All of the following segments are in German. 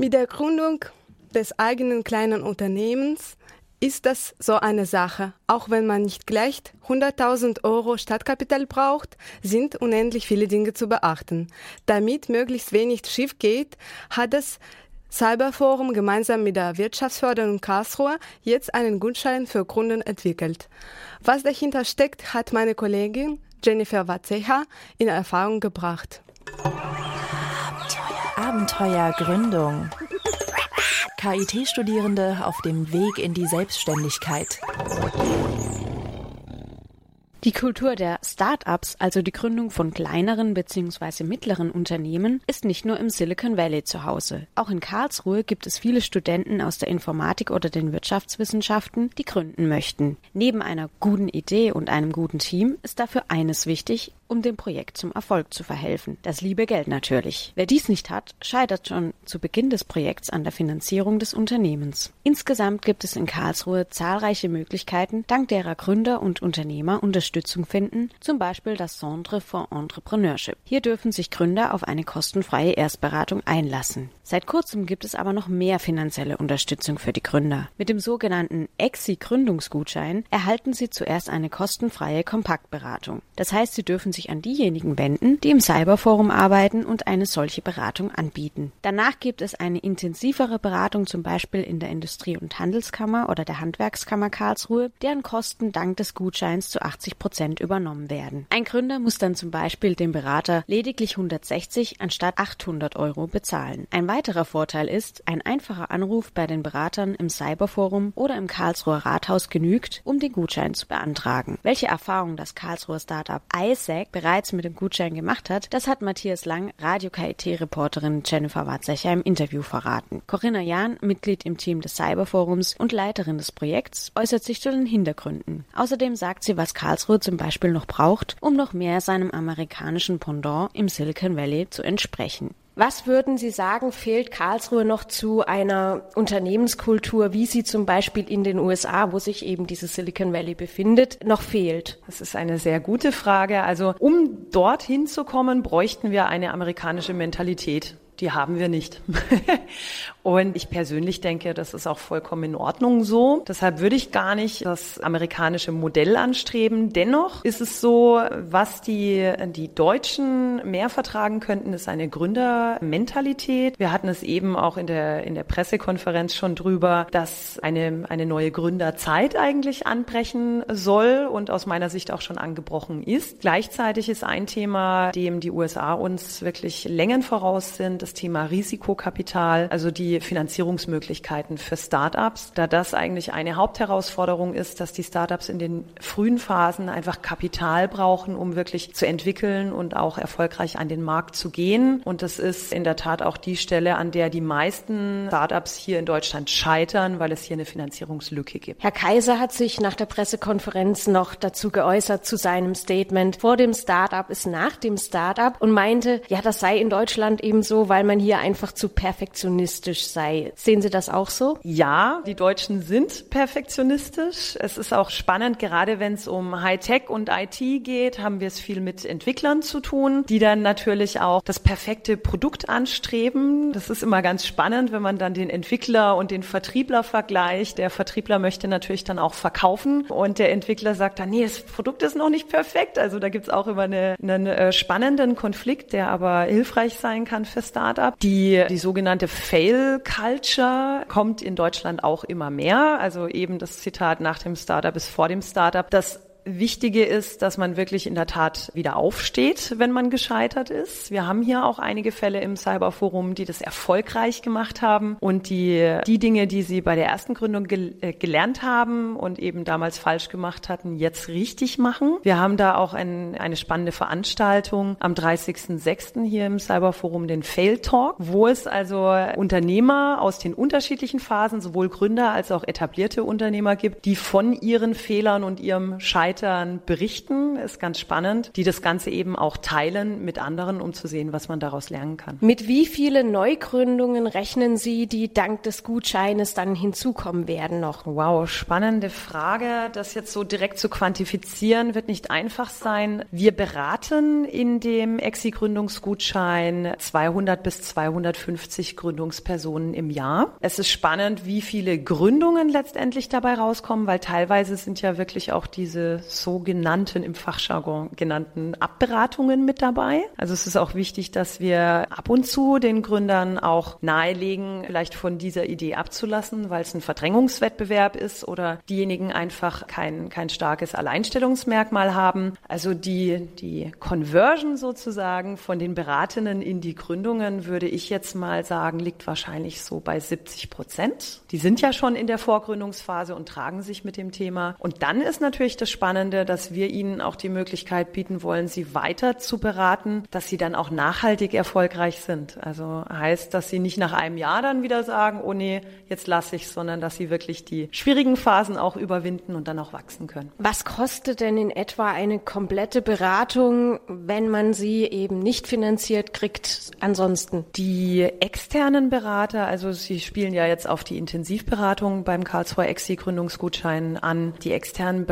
Mit der Gründung des eigenen kleinen Unternehmens ist das so eine Sache. Auch wenn man nicht gleich 100.000 Euro Stadtkapital braucht, sind unendlich viele Dinge zu beachten. Damit möglichst wenig schief geht, hat das Cyberforum gemeinsam mit der Wirtschaftsförderung Karlsruhe jetzt einen Gutschein für Kunden entwickelt. Was dahinter steckt, hat meine Kollegin Jennifer Watzeha in Erfahrung gebracht. Abenteuergründung. KIT-Studierende auf dem Weg in die Selbstständigkeit. Die Kultur der Start-ups, also die Gründung von kleineren bzw. mittleren Unternehmen, ist nicht nur im Silicon Valley zu Hause. Auch in Karlsruhe gibt es viele Studenten aus der Informatik oder den Wirtschaftswissenschaften, die gründen möchten. Neben einer guten Idee und einem guten Team ist dafür eines wichtig, um dem Projekt zum Erfolg zu verhelfen. Das liebe Geld natürlich. Wer dies nicht hat, scheitert schon zu Beginn des Projekts an der Finanzierung des Unternehmens. Insgesamt gibt es in Karlsruhe zahlreiche Möglichkeiten, dank derer Gründer und Unternehmer Unterstützung finden, zum Beispiel das Centre for Entrepreneurship. Hier dürfen sich Gründer auf eine kostenfreie Erstberatung einlassen. Seit kurzem gibt es aber noch mehr finanzielle Unterstützung für die Gründer. Mit dem sogenannten EXI Gründungsgutschein erhalten sie zuerst eine kostenfreie Kompaktberatung. Das heißt, sie dürfen sich an diejenigen wenden, die im Cyberforum arbeiten und eine solche Beratung anbieten. Danach gibt es eine intensivere Beratung zum Beispiel in der Industrie- und Handelskammer oder der Handwerkskammer Karlsruhe, deren Kosten dank des Gutscheins zu 80 Prozent übernommen werden. Ein Gründer muss dann zum Beispiel dem Berater lediglich 160 anstatt 800 Euro bezahlen. Ein weiterer Vorteil ist, ein einfacher Anruf bei den Beratern im Cyberforum oder im Karlsruher Rathaus genügt, um den Gutschein zu beantragen. Welche Erfahrung das Karlsruher Startup ISAC bereits mit dem Gutschein gemacht hat, das hat Matthias Lang, Radio-KIT-Reporterin Jennifer Watzecher im Interview verraten. Corinna Jahn, Mitglied im Team des Cyberforums und Leiterin des Projekts, äußert sich zu den Hintergründen. Außerdem sagt sie, was Karlsruhe zum Beispiel noch braucht, um noch mehr seinem amerikanischen Pendant im Silicon Valley zu entsprechen. Was würden Sie sagen, fehlt Karlsruhe noch zu einer Unternehmenskultur, wie sie zum Beispiel in den USA, wo sich eben dieses Silicon Valley befindet, noch fehlt? Das ist eine sehr gute Frage. Also um dorthin zu kommen, bräuchten wir eine amerikanische Mentalität die haben wir nicht. und ich persönlich denke, das ist auch vollkommen in Ordnung so. Deshalb würde ich gar nicht das amerikanische Modell anstreben. Dennoch ist es so, was die, die Deutschen mehr vertragen könnten, ist eine Gründermentalität. Wir hatten es eben auch in der, in der Pressekonferenz schon drüber, dass eine, eine neue Gründerzeit eigentlich anbrechen soll und aus meiner Sicht auch schon angebrochen ist. Gleichzeitig ist ein Thema, dem die USA uns wirklich Längen voraus sind, das Thema Risikokapital, also die Finanzierungsmöglichkeiten für Startups, da das eigentlich eine Hauptherausforderung ist, dass die Startups in den frühen Phasen einfach Kapital brauchen, um wirklich zu entwickeln und auch erfolgreich an den Markt zu gehen. Und das ist in der Tat auch die Stelle, an der die meisten Startups hier in Deutschland scheitern, weil es hier eine Finanzierungslücke gibt. Herr Kaiser hat sich nach der Pressekonferenz noch dazu geäußert zu seinem Statement. Vor dem Startup ist nach dem Startup und meinte, ja, das sei in Deutschland eben so, weil man hier einfach zu perfektionistisch sei. Sehen Sie das auch so? Ja, die Deutschen sind perfektionistisch. Es ist auch spannend, gerade wenn es um Hightech und IT geht, haben wir es viel mit Entwicklern zu tun, die dann natürlich auch das perfekte Produkt anstreben. Das ist immer ganz spannend, wenn man dann den Entwickler und den Vertriebler vergleicht. Der Vertriebler möchte natürlich dann auch verkaufen und der Entwickler sagt dann, nee, das Produkt ist noch nicht perfekt. Also da gibt es auch immer eine, einen äh, spannenden Konflikt, der aber hilfreich sein kann für Startups. Startup. Die, die sogenannte Fail Culture kommt in Deutschland auch immer mehr. Also eben das Zitat nach dem Startup ist vor dem Startup. Das Wichtige ist, dass man wirklich in der Tat wieder aufsteht, wenn man gescheitert ist. Wir haben hier auch einige Fälle im Cyberforum, die das erfolgreich gemacht haben und die die Dinge, die sie bei der ersten Gründung gel äh, gelernt haben und eben damals falsch gemacht hatten, jetzt richtig machen. Wir haben da auch ein, eine spannende Veranstaltung am 30.06. hier im Cyberforum, den Fail Talk, wo es also Unternehmer aus den unterschiedlichen Phasen, sowohl Gründer als auch etablierte Unternehmer gibt, die von ihren Fehlern und ihrem Scheitern Mitarbeitern berichten, ist ganz spannend, die das Ganze eben auch teilen mit anderen, um zu sehen, was man daraus lernen kann. Mit wie vielen Neugründungen rechnen Sie, die dank des Gutscheines dann hinzukommen werden noch? Wow, spannende Frage. Das jetzt so direkt zu quantifizieren, wird nicht einfach sein. Wir beraten in dem Exi-Gründungsgutschein 200 bis 250 Gründungspersonen im Jahr. Es ist spannend, wie viele Gründungen letztendlich dabei rauskommen, weil teilweise sind ja wirklich auch diese sogenannten im Fachjargon genannten Abberatungen mit dabei. Also es ist auch wichtig, dass wir ab und zu den Gründern auch nahelegen, vielleicht von dieser Idee abzulassen, weil es ein Verdrängungswettbewerb ist oder diejenigen einfach kein, kein starkes Alleinstellungsmerkmal haben. Also die, die Conversion sozusagen von den Beratenden in die Gründungen würde ich jetzt mal sagen, liegt wahrscheinlich so bei 70 Prozent. Die sind ja schon in der Vorgründungsphase und tragen sich mit dem Thema. Und dann ist natürlich das Spannende, dass wir ihnen auch die Möglichkeit bieten wollen, sie weiter zu beraten, dass sie dann auch nachhaltig erfolgreich sind. Also heißt, dass sie nicht nach einem Jahr dann wieder sagen, oh nee, jetzt lasse ich, sondern dass sie wirklich die schwierigen Phasen auch überwinden und dann auch wachsen können. Was kostet denn in etwa eine komplette Beratung, wenn man sie eben nicht finanziert kriegt ansonsten? Die externen Berater, also sie spielen ja jetzt auf die Intensivberatung beim Karlsruher Exi Gründungsgutschein an. Die externen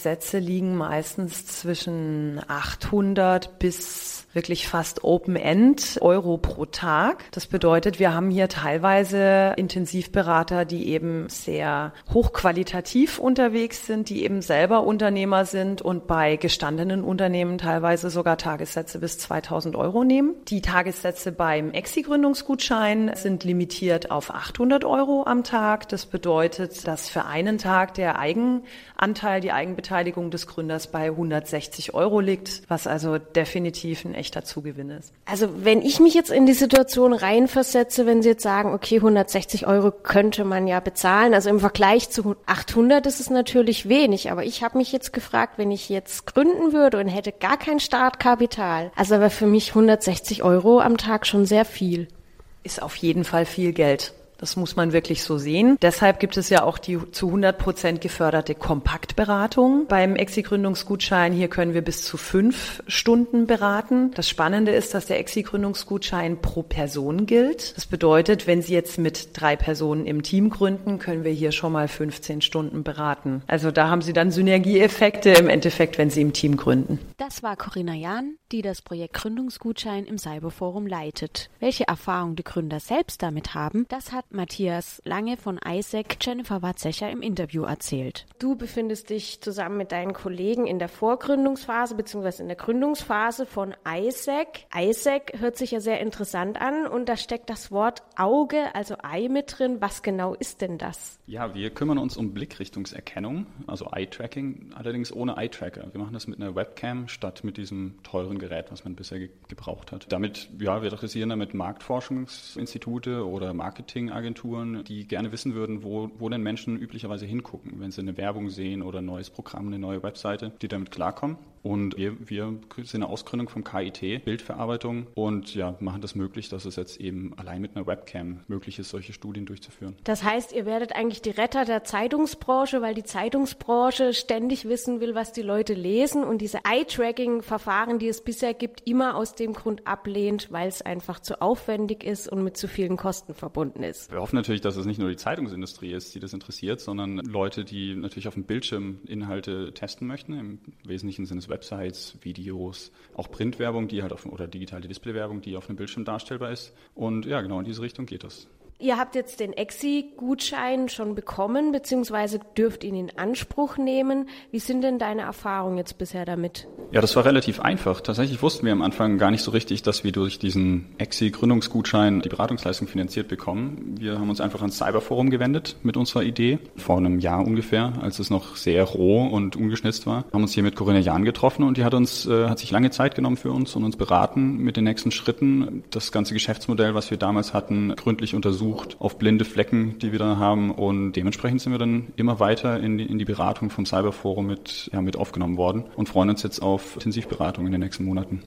Beratersätze liegen meistens zwischen 800 bis wirklich fast Open-End Euro pro Tag. Das bedeutet, wir haben hier teilweise Intensivberater, die eben sehr hochqualitativ unterwegs sind, die eben selber Unternehmer sind und bei gestandenen Unternehmen teilweise sogar Tagessätze bis 2000 Euro nehmen. Die Tagessätze beim Exi-Gründungsgutschein sind limitiert auf 800 Euro am Tag. Das bedeutet, dass für einen Tag der Eigenanteil, die Eigenbeteiligung des Gründers bei 160 Euro liegt, was also definitiv ein echter Zugewinn ist. Also wenn ich mich jetzt in die Situation reinversetze, wenn Sie jetzt sagen, okay, 160 Euro könnte man ja bezahlen, also im Vergleich zu 800 ist es natürlich wenig, aber ich habe mich jetzt gefragt, wenn ich jetzt gründen würde und hätte gar kein Startkapital, also wäre für mich 160 Euro am Tag schon sehr viel. Ist auf jeden Fall viel Geld. Das muss man wirklich so sehen. Deshalb gibt es ja auch die zu 100 Prozent geförderte Kompaktberatung beim Exi-Gründungsgutschein. Hier können wir bis zu fünf Stunden beraten. Das Spannende ist, dass der Exi-Gründungsgutschein pro Person gilt. Das bedeutet, wenn Sie jetzt mit drei Personen im Team gründen, können wir hier schon mal 15 Stunden beraten. Also da haben Sie dann Synergieeffekte im Endeffekt, wenn Sie im Team gründen. Das war Corinna Jahn, die das Projekt Gründungsgutschein im Cyberforum leitet. Welche Erfahrung die Gründer selbst damit haben, das hat Matthias Lange von ISEC Jennifer Watzecher im Interview erzählt. Du befindest dich zusammen mit deinen Kollegen in der Vorgründungsphase bzw. in der Gründungsphase von ISEC. ISEC hört sich ja sehr interessant an und da steckt das Wort Auge, also Ei mit drin. Was genau ist denn das? Ja, wir kümmern uns um Blickrichtungserkennung, also Eye-Tracking, allerdings ohne Eye-Tracker. Wir machen das mit einer Webcam statt mit diesem teuren Gerät, was man bisher ge gebraucht hat. Damit, ja, wir adressieren damit Marktforschungsinstitute oder Marketing Agenturen, die gerne wissen würden, wo, wo denn Menschen üblicherweise hingucken, wenn sie eine Werbung sehen oder ein neues Programm, eine neue Webseite, die damit klarkommen. Und wir, wir sind eine Ausgründung vom KIT, Bildverarbeitung, und ja, machen das möglich, dass es jetzt eben allein mit einer Webcam möglich ist, solche Studien durchzuführen. Das heißt, ihr werdet eigentlich die Retter der Zeitungsbranche, weil die Zeitungsbranche ständig wissen will, was die Leute lesen und diese Eye-Tracking-Verfahren, die es bisher gibt, immer aus dem Grund ablehnt, weil es einfach zu aufwendig ist und mit zu vielen Kosten verbunden ist. Wir hoffen natürlich, dass es nicht nur die Zeitungsindustrie ist, die das interessiert, sondern Leute, die natürlich auf dem Bildschirm Inhalte testen möchten. Im Wesentlichen sind es Websites, Videos, auch Printwerbung, die halt auf, oder digitale Displaywerbung, die auf einem Bildschirm darstellbar ist. Und ja, genau in diese Richtung geht das. Ihr habt jetzt den Exi-Gutschein schon bekommen, beziehungsweise dürft ihn in Anspruch nehmen. Wie sind denn deine Erfahrungen jetzt bisher damit? Ja, das war relativ einfach. Tatsächlich wussten wir am Anfang gar nicht so richtig, dass wir durch diesen Exi-Gründungsgutschein die Beratungsleistung finanziert bekommen. Wir haben uns einfach ans Cyberforum gewendet mit unserer Idee, vor einem Jahr ungefähr, als es noch sehr roh und ungeschnitzt war. Haben uns hier mit Corinna Jahn getroffen und die hat uns, äh, hat sich lange Zeit genommen für uns und uns beraten mit den nächsten Schritten. Das ganze Geschäftsmodell, was wir damals hatten, gründlich untersucht untersucht auf blinde Flecken, die wir da haben. Und dementsprechend sind wir dann immer weiter in die, in die Beratung vom Cyberforum mit, ja, mit aufgenommen worden und freuen uns jetzt auf Intensivberatung in den nächsten Monaten.